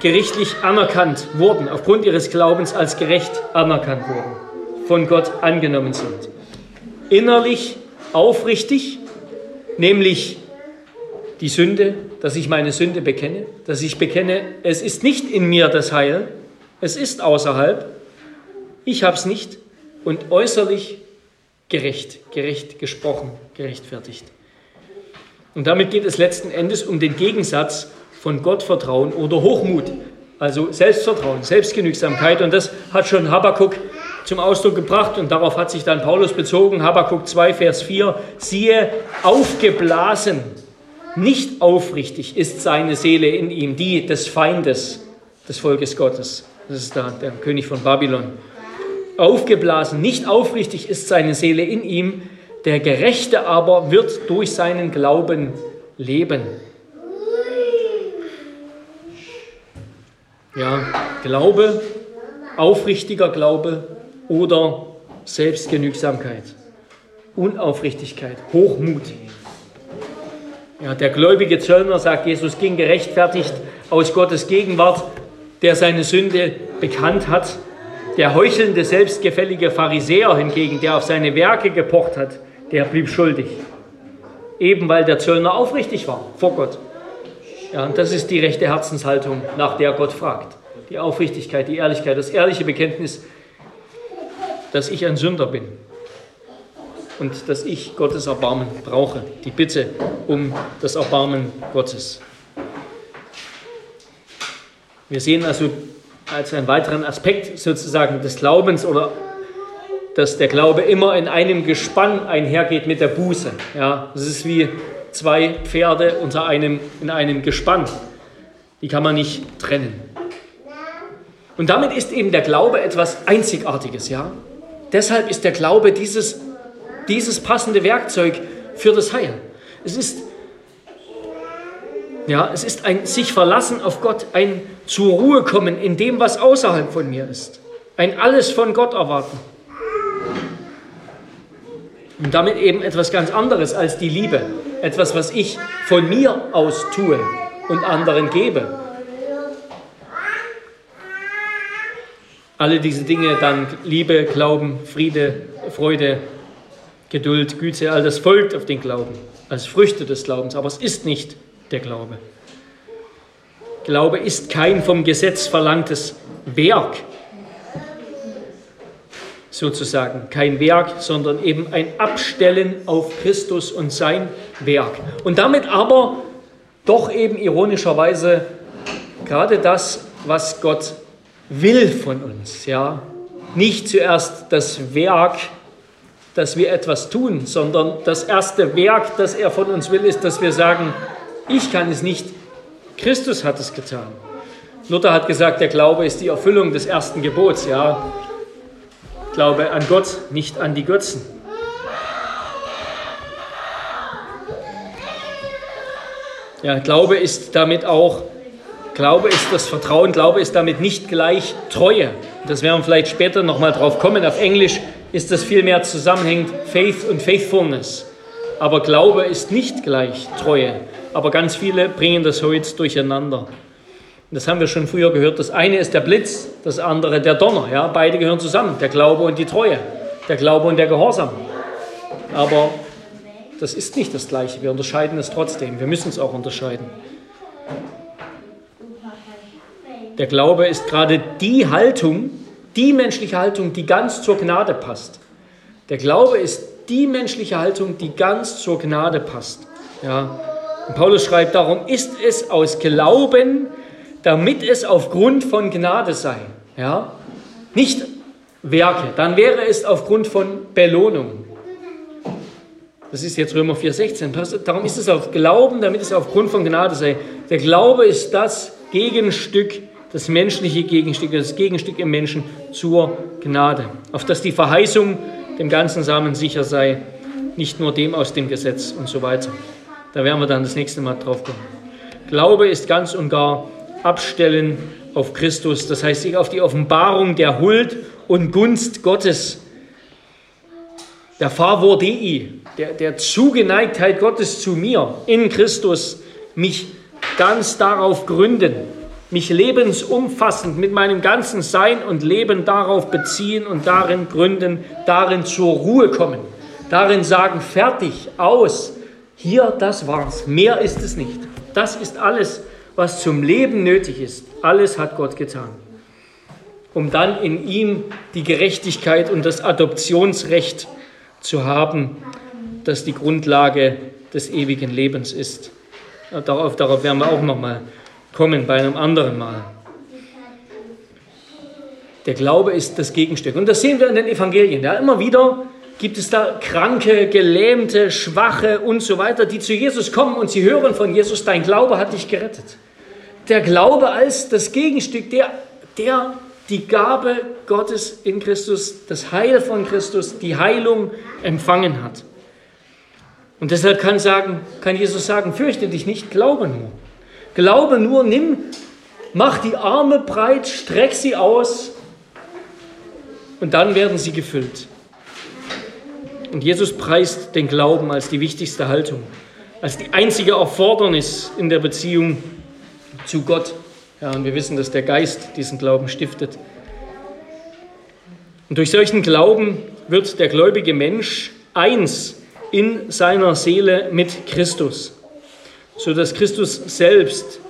gerichtlich anerkannt wurden, aufgrund ihres Glaubens als gerecht anerkannt wurden, von Gott angenommen sind. Innerlich aufrichtig, nämlich die Sünde, dass ich meine Sünde bekenne, dass ich bekenne, es ist nicht in mir das Heil, es ist außerhalb, ich habe es nicht und äußerlich gerecht, gerecht gesprochen, gerechtfertigt. Und damit geht es letzten Endes um den Gegensatz von Gottvertrauen oder Hochmut, also Selbstvertrauen, Selbstgenügsamkeit. Und das hat schon Habakkuk zum Ausdruck gebracht und darauf hat sich dann Paulus bezogen. Habakkuk 2, Vers 4. Siehe, aufgeblasen, nicht aufrichtig ist seine Seele in ihm, die des Feindes des Volkes Gottes. Das ist da der König von Babylon. Aufgeblasen, nicht aufrichtig ist seine Seele in ihm, der Gerechte aber wird durch seinen Glauben leben. Ja, Glaube, aufrichtiger Glaube oder Selbstgenügsamkeit, Unaufrichtigkeit, Hochmut. Ja, der gläubige Zöllner, sagt Jesus, ging gerechtfertigt aus Gottes Gegenwart, der seine Sünde bekannt hat. Der heuchelnde, selbstgefällige Pharisäer hingegen, der auf seine Werke gepocht hat, der blieb schuldig. Eben weil der Zöllner aufrichtig war vor Gott. Ja, und das ist die rechte Herzenshaltung, nach der Gott fragt. Die Aufrichtigkeit, die Ehrlichkeit, das ehrliche Bekenntnis, dass ich ein Sünder bin und dass ich Gottes Erbarmen brauche. Die Bitte um das Erbarmen Gottes. Wir sehen also als einen weiteren Aspekt sozusagen des Glaubens oder dass der Glaube immer in einem Gespann einhergeht mit der Buße. Ja, das ist wie zwei Pferde unter einem, in einem Gespann. Die kann man nicht trennen. Und damit ist eben der Glaube etwas Einzigartiges. Ja? Deshalb ist der Glaube dieses, dieses passende Werkzeug für das Heil. Es ist, ja, es ist ein sich verlassen auf Gott, ein zur Ruhe kommen in dem, was außerhalb von mir ist. Ein alles von Gott erwarten. Und damit eben etwas ganz anderes als die Liebe. Etwas, was ich von mir aus tue und anderen gebe. Alle diese Dinge dann Liebe, Glauben, Friede, Freude, Geduld, Güte, all das folgt auf den Glauben als Früchte des Glaubens, aber es ist nicht der Glaube. Glaube ist kein vom Gesetz verlangtes Werk, sozusagen. Kein Werk, sondern eben ein Abstellen auf Christus und sein Werk. Und damit aber doch eben ironischerweise gerade das, was Gott will von uns. Ja? Nicht zuerst das Werk, dass wir etwas tun, sondern das erste Werk, das er von uns will, ist, dass wir sagen, ich kann es nicht, Christus hat es getan. Luther hat gesagt, der Glaube ist die Erfüllung des ersten Gebots. Ja, Glaube an Gott, nicht an die Götzen. Ja, Glaube ist damit auch, Glaube ist das Vertrauen, Glaube ist damit nicht gleich Treue. Das werden wir vielleicht später nochmal drauf kommen. Auf Englisch ist das viel mehr zusammenhängend Faith und Faithfulness. Aber Glaube ist nicht gleich Treue. Aber ganz viele bringen das heute durcheinander. Das haben wir schon früher gehört. Das eine ist der Blitz, das andere der Donner. Ja, beide gehören zusammen. Der Glaube und die Treue. Der Glaube und der Gehorsam. Aber das ist nicht das Gleiche. Wir unterscheiden es trotzdem. Wir müssen es auch unterscheiden. Der Glaube ist gerade die Haltung, die menschliche Haltung, die ganz zur Gnade passt. Der Glaube ist die menschliche Haltung, die ganz zur Gnade passt. Ja. Und Paulus schreibt darum, ist es aus Glauben, damit es aufgrund von Gnade sei. Ja? Nicht Werke, dann wäre es aufgrund von Belohnung. Das ist jetzt Römer 4,16. Darum ist es auf Glauben, damit es aufgrund von Gnade sei. Der Glaube ist das Gegenstück, das menschliche Gegenstück, das Gegenstück im Menschen zur Gnade, auf das die Verheißung dem ganzen Samen sicher sei, nicht nur dem aus dem Gesetz und so weiter. Da werden wir dann das nächste Mal drauf kommen. Glaube ist ganz und gar abstellen auf Christus, das heißt sich auf die Offenbarung der Huld und Gunst Gottes, der Favor Dei, der, der Zugeneigtheit Gottes zu mir in Christus, mich ganz darauf gründen, mich lebensumfassend mit meinem ganzen Sein und Leben darauf beziehen und darin gründen, darin zur Ruhe kommen, darin sagen, fertig, aus, hier, das war's, mehr ist es nicht. Das ist alles, was zum Leben nötig ist, alles hat Gott getan, um dann in ihm die Gerechtigkeit und das Adoptionsrecht zu haben, das die Grundlage des ewigen Lebens ist. Darauf, darauf werden wir auch nochmal kommen bei einem anderen Mal. Der Glaube ist das Gegenstück. Und das sehen wir in den Evangelien. Ja, immer wieder gibt es da Kranke, Gelähmte, Schwache und so weiter, die zu Jesus kommen und sie hören von Jesus, dein Glaube hat dich gerettet. Der Glaube als das Gegenstück, der, der die Gabe Gottes in Christus, das Heil von Christus, die Heilung empfangen hat. Und deshalb kann, sagen, kann Jesus sagen, fürchte dich nicht, glaube nur. Glaube nur, nimm, mach die Arme breit, streck sie aus und dann werden sie gefüllt. Und Jesus preist den Glauben als die wichtigste Haltung, als die einzige Erfordernis in der Beziehung zu Gott. Ja, und wir wissen, dass der Geist diesen Glauben stiftet. Und durch solchen Glauben wird der gläubige Mensch eins in seiner Seele mit Christus, sodass Christus selbst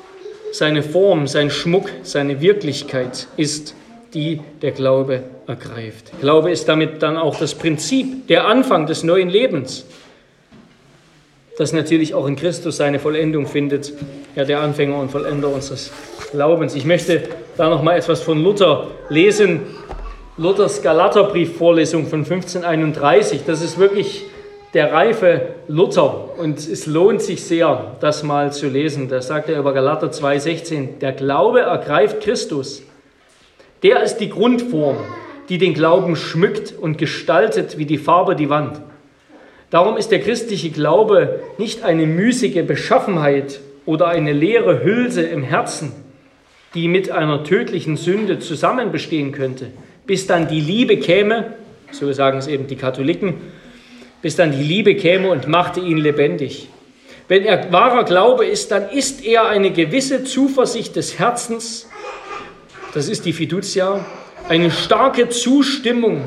seine Form, sein Schmuck, seine Wirklichkeit ist, die der Glaube ergreift. Glaube ist damit dann auch das Prinzip, der Anfang des neuen Lebens das natürlich auch in Christus seine Vollendung findet, ja, der Anfänger und Vollender unseres Glaubens. Ich möchte da noch mal etwas von Luther lesen. Luthers Galaterbrief-Vorlesung von 1531. Das ist wirklich der reife Luther und es lohnt sich sehr, das mal zu lesen. Da sagt er über Galater 2,16: Der Glaube ergreift Christus. Der ist die Grundform, die den Glauben schmückt und gestaltet wie die Farbe die Wand. Darum ist der christliche Glaube nicht eine müßige Beschaffenheit oder eine leere Hülse im Herzen, die mit einer tödlichen Sünde zusammen bestehen könnte, bis dann die Liebe käme, so sagen es eben die Katholiken, bis dann die Liebe käme und machte ihn lebendig. Wenn er wahrer Glaube ist, dann ist er eine gewisse Zuversicht des Herzens, das ist die Fiducia, eine starke Zustimmung,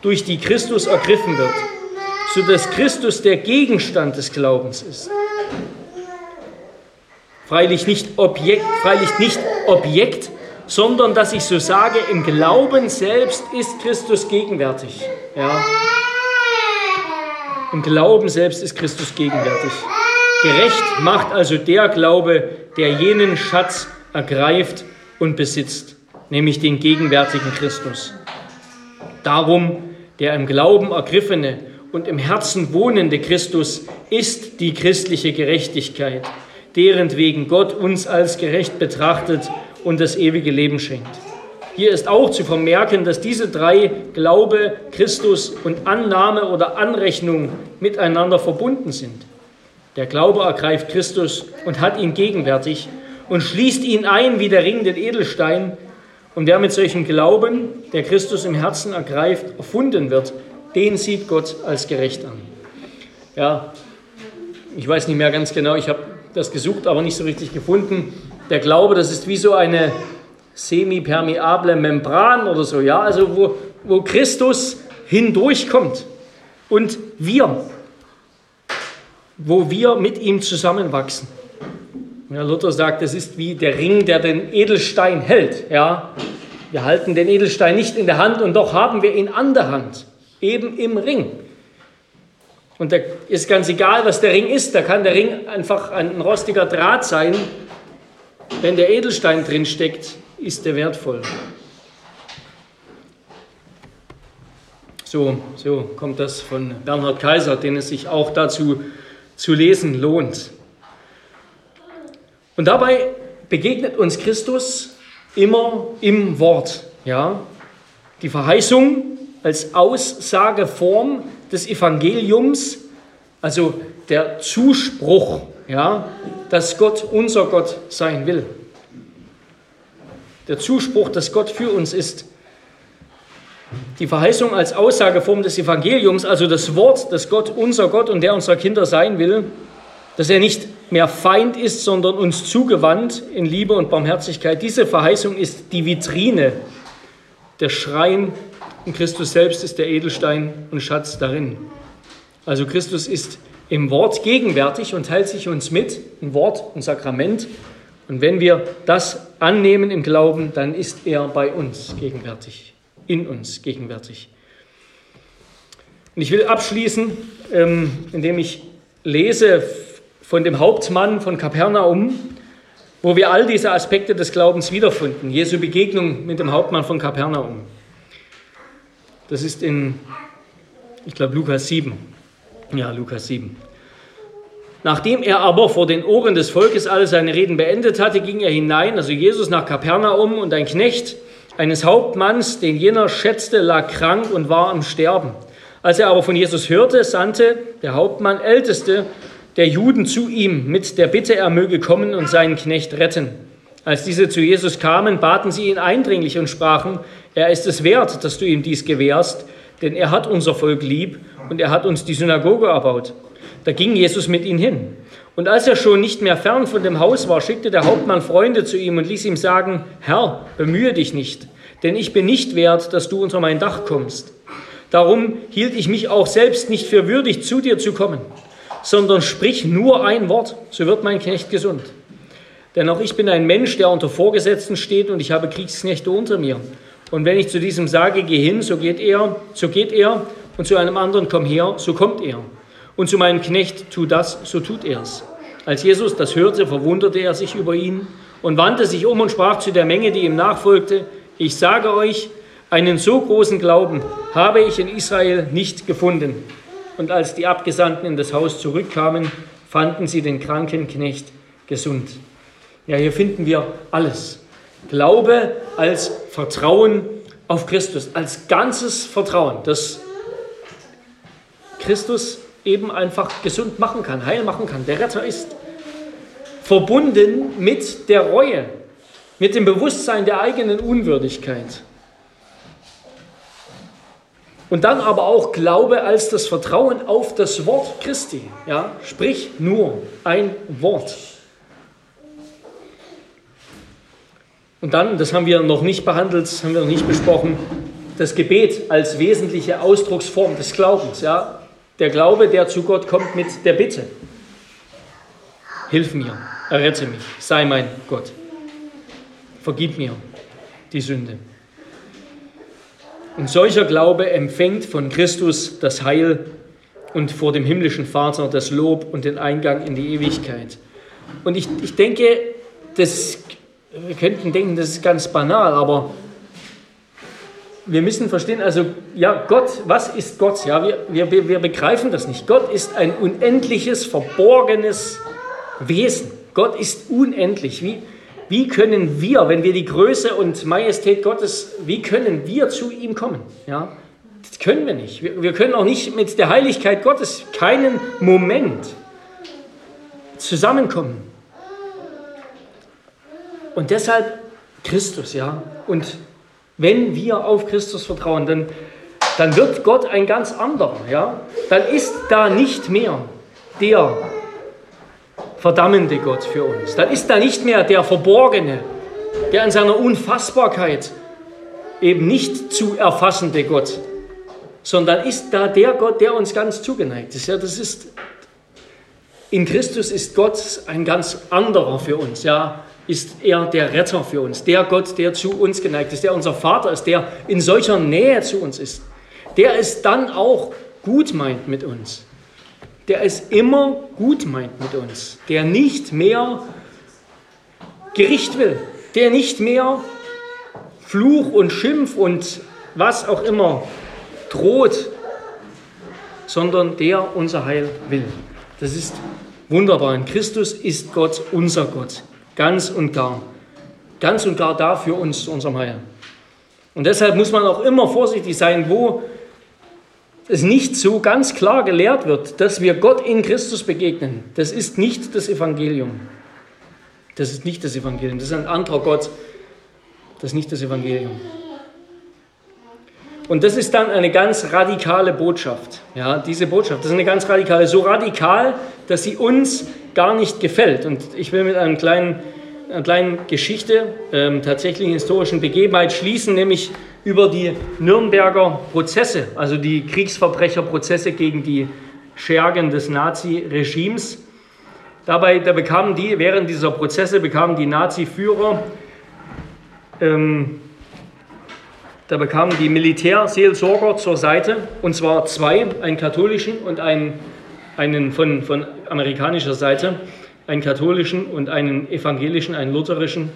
durch die Christus ergriffen wird sodass Christus der Gegenstand des Glaubens ist. Freilich nicht Objekt, freilich nicht Objekt, sondern dass ich so sage, im Glauben selbst ist Christus gegenwärtig. Ja. Im Glauben selbst ist Christus gegenwärtig. Gerecht macht also der Glaube, der jenen Schatz ergreift und besitzt, nämlich den gegenwärtigen Christus. Darum der im Glauben ergriffene und im Herzen wohnende Christus ist die christliche Gerechtigkeit, deren wegen Gott uns als gerecht betrachtet und das ewige Leben schenkt. Hier ist auch zu vermerken, dass diese drei Glaube, Christus und Annahme oder Anrechnung miteinander verbunden sind. Der Glaube ergreift Christus und hat ihn gegenwärtig und schließt ihn ein wie der Ring den Edelstein. Und wer mit solchem Glauben, der Christus im Herzen ergreift, erfunden wird, den sieht Gott als gerecht an. Ja, ich weiß nicht mehr ganz genau, ich habe das gesucht, aber nicht so richtig gefunden. Der Glaube, das ist wie so eine semipermeable Membran oder so, ja, also wo, wo Christus hindurchkommt und wir, wo wir mit ihm zusammenwachsen. Ja, Luther sagt, es ist wie der Ring, der den Edelstein hält. Ja, wir halten den Edelstein nicht in der Hand und doch haben wir ihn an der Hand eben im Ring. Und da ist ganz egal, was der Ring ist, da kann der Ring einfach ein rostiger Draht sein. Wenn der Edelstein drin steckt, ist der wertvoll. So, so kommt das von Bernhard Kaiser, den es sich auch dazu zu lesen lohnt. Und dabei begegnet uns Christus immer im Wort. Ja? Die Verheißung, als Aussageform des Evangeliums, also der Zuspruch, ja, dass Gott unser Gott sein will. Der Zuspruch, dass Gott für uns ist. Die Verheißung als Aussageform des Evangeliums, also das Wort, dass Gott unser Gott und der unserer Kinder sein will, dass er nicht mehr Feind ist, sondern uns zugewandt in Liebe und Barmherzigkeit. Diese Verheißung ist die Vitrine, der Schrein und Christus selbst ist der Edelstein und Schatz darin. Also Christus ist im Wort gegenwärtig und teilt sich uns mit, ein Wort, ein Sakrament. Und wenn wir das annehmen im Glauben, dann ist er bei uns gegenwärtig, in uns gegenwärtig. Und ich will abschließen, ähm, indem ich lese von dem Hauptmann von Kapernaum, wo wir all diese Aspekte des Glaubens wiederfinden. Jesu Begegnung mit dem Hauptmann von Kapernaum. Das ist in, ich glaube, Lukas 7. Ja, Lukas 7. Nachdem er aber vor den Ohren des Volkes alle seine Reden beendet hatte, ging er hinein, also Jesus nach Kapernaum, und ein Knecht eines Hauptmanns, den jener schätzte, lag krank und war am Sterben. Als er aber von Jesus hörte, sandte der Hauptmann Älteste der Juden zu ihm mit der Bitte, er möge kommen und seinen Knecht retten. Als diese zu Jesus kamen, baten sie ihn eindringlich und sprachen, er ist es wert, dass du ihm dies gewährst, denn er hat unser Volk lieb und er hat uns die Synagoge erbaut. Da ging Jesus mit ihnen hin. Und als er schon nicht mehr fern von dem Haus war, schickte der Hauptmann Freunde zu ihm und ließ ihm sagen, Herr, bemühe dich nicht, denn ich bin nicht wert, dass du unter mein Dach kommst. Darum hielt ich mich auch selbst nicht für würdig, zu dir zu kommen sondern sprich nur ein Wort, so wird mein Knecht gesund. Denn auch ich bin ein Mensch, der unter Vorgesetzten steht und ich habe Kriegsknechte unter mir. Und wenn ich zu diesem sage, geh hin, so geht er, so geht er, und zu einem anderen, komm her, so kommt er. Und zu meinem Knecht, tu das, so tut er's. Als Jesus das hörte, verwunderte er sich über ihn und wandte sich um und sprach zu der Menge, die ihm nachfolgte, ich sage euch, einen so großen Glauben habe ich in Israel nicht gefunden. Und als die Abgesandten in das Haus zurückkamen, fanden sie den kranken Knecht gesund. Ja, hier finden wir alles. Glaube als Vertrauen auf Christus, als ganzes Vertrauen, das Christus eben einfach gesund machen kann, heil machen kann, der Retter ist. Verbunden mit der Reue, mit dem Bewusstsein der eigenen Unwürdigkeit. Und dann aber auch Glaube als das Vertrauen auf das Wort Christi. Ja? Sprich nur ein Wort. Und dann, das haben wir noch nicht behandelt, das haben wir noch nicht besprochen, das Gebet als wesentliche Ausdrucksform des Glaubens. Ja? Der Glaube, der zu Gott kommt mit der Bitte. Hilf mir, errette mich, sei mein Gott. Vergib mir die Sünde. Und solcher Glaube empfängt von Christus das Heil und vor dem himmlischen Vater das Lob und den Eingang in die Ewigkeit. Und ich, ich denke, das, wir könnten denken, das ist ganz banal, aber wir müssen verstehen, also ja, Gott, was ist Gott? Ja, wir, wir, wir begreifen das nicht. Gott ist ein unendliches, verborgenes Wesen. Gott ist unendlich. Wie, wie können wir, wenn wir die Größe und Majestät Gottes, wie können wir zu ihm kommen? Ja, das können wir nicht. Wir, wir können auch nicht mit der Heiligkeit Gottes keinen Moment zusammenkommen. Und deshalb Christus, ja. Und wenn wir auf Christus vertrauen, dann, dann wird Gott ein ganz anderer, ja. Dann ist da nicht mehr der verdammende Gott für uns. Dann ist da nicht mehr der Verborgene, der in seiner Unfassbarkeit eben nicht zu erfassende Gott, sondern ist da der Gott, der uns ganz zugeneigt ist. Ja, das ist in Christus ist Gott ein ganz anderer für uns. Ja, ist er der Retter für uns, der Gott, der zu uns geneigt ist, der unser Vater ist, der in solcher Nähe zu uns ist, der es dann auch gut meint mit uns der es immer gut meint mit uns, der nicht mehr Gericht will, der nicht mehr Fluch und Schimpf und was auch immer droht, sondern der unser Heil will. Das ist wunderbar. In Christus ist Gott unser Gott, ganz und gar. Ganz und gar da für uns zu unserem Heil. Und deshalb muss man auch immer vorsichtig sein, wo es nicht so ganz klar gelehrt wird, dass wir Gott in Christus begegnen, das ist nicht das Evangelium. Das ist nicht das Evangelium. Das ist ein anderer Gott. Das ist nicht das Evangelium. Und das ist dann eine ganz radikale Botschaft. Ja, diese Botschaft, das ist eine ganz radikale, so radikal, dass sie uns gar nicht gefällt. Und ich will mit einem kleinen, einer kleinen Geschichte, ähm, tatsächlich historischen Begebenheit schließen, nämlich über die Nürnberger Prozesse, also die Kriegsverbrecherprozesse gegen die Schergen des Nazi-Regimes. Dabei da bekamen die, während dieser Prozesse bekamen die Nazi-Führer, ähm, da bekamen die Militärseelsorger zur Seite, und zwar zwei, einen katholischen und einen einen von, von amerikanischer Seite, einen katholischen und einen evangelischen, einen lutherischen.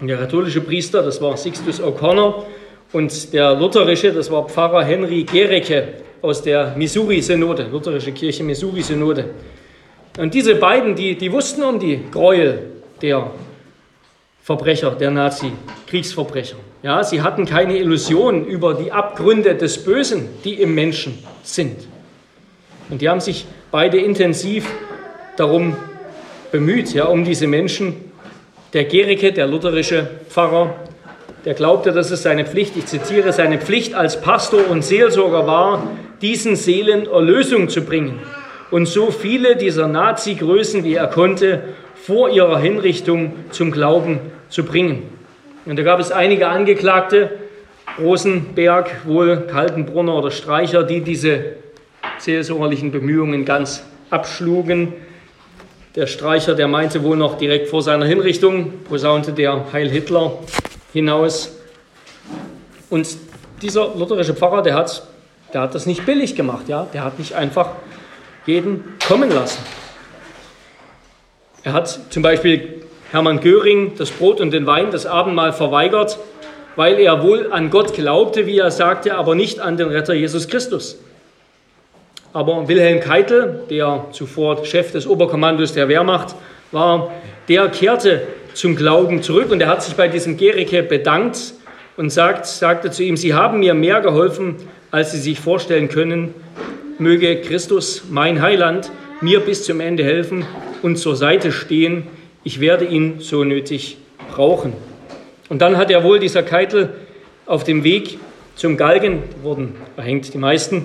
Und der katholische Priester, das war Sixtus O'Connor, und der lutherische, das war Pfarrer Henry Gericke aus der Missouri-Synode, lutherische Kirche Missouri-Synode. Und diese beiden, die, die wussten um die Gräuel der Verbrecher, der Nazi-Kriegsverbrecher. Ja, sie hatten keine Illusion über die Abgründe des Bösen, die im Menschen sind. Und die haben sich beide intensiv darum bemüht, ja, um diese Menschen. Der Gericke, der lutherische Pfarrer, der glaubte, dass es seine Pflicht, ich zitiere, seine Pflicht als Pastor und Seelsorger war, diesen Seelen Erlösung zu bringen und so viele dieser Nazi-Größen, wie er konnte, vor ihrer Hinrichtung zum Glauben zu bringen. Und da gab es einige Angeklagte, Rosenberg, wohl Kaltenbrunner oder Streicher, die diese seelsorgerlichen Bemühungen ganz abschlugen. Der Streicher, der meinte wohl noch direkt vor seiner Hinrichtung, posaunte der Heil Hitler hinaus. Und dieser lutherische Pfarrer, der hat, der hat das nicht billig gemacht, ja? der hat nicht einfach jeden kommen lassen. Er hat zum Beispiel Hermann Göring das Brot und den Wein, das Abendmahl verweigert, weil er wohl an Gott glaubte, wie er sagte, aber nicht an den Retter Jesus Christus. Aber Wilhelm Keitel, der zuvor Chef des Oberkommandos der Wehrmacht war, der kehrte zum Glauben zurück und er hat sich bei diesem Gericke bedankt und sagt, sagte zu ihm, Sie haben mir mehr geholfen, als Sie sich vorstellen können. Möge Christus, mein Heiland, mir bis zum Ende helfen und zur Seite stehen, ich werde ihn so nötig brauchen. Und dann hat er wohl dieser Keitel auf dem Weg zum Galgen, wurden erhängt die meisten,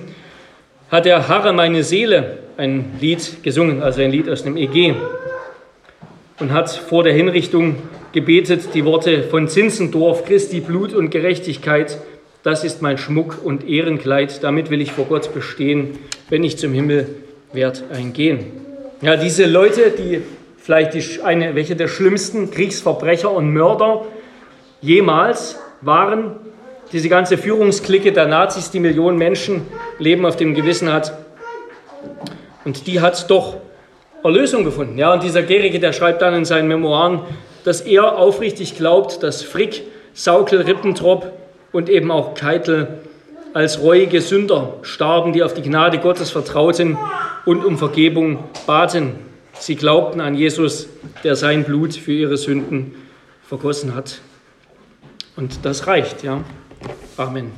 hat er Harre meine Seele ein Lied gesungen, also ein Lied aus dem EG und hat vor der Hinrichtung gebetet die Worte von Zinzendorf, Christi Blut und Gerechtigkeit, das ist mein Schmuck und Ehrenkleid, damit will ich vor Gott bestehen, wenn ich zum Himmel werd eingehen. Ja, diese Leute, die vielleicht die, eine, welche der schlimmsten Kriegsverbrecher und Mörder jemals waren. Diese ganze Führungsklicke der Nazis, die Millionen Menschen Leben auf dem Gewissen hat. Und die hat doch Erlösung gefunden. Ja, und dieser Gerige, der schreibt dann in seinen Memoiren, dass er aufrichtig glaubt, dass Frick, Saukel, Rippentrop und eben auch Keitel als reuige Sünder starben, die auf die Gnade Gottes vertrauten und um Vergebung baten. Sie glaubten an Jesus, der sein Blut für ihre Sünden vergossen hat. Und das reicht, ja. Amen.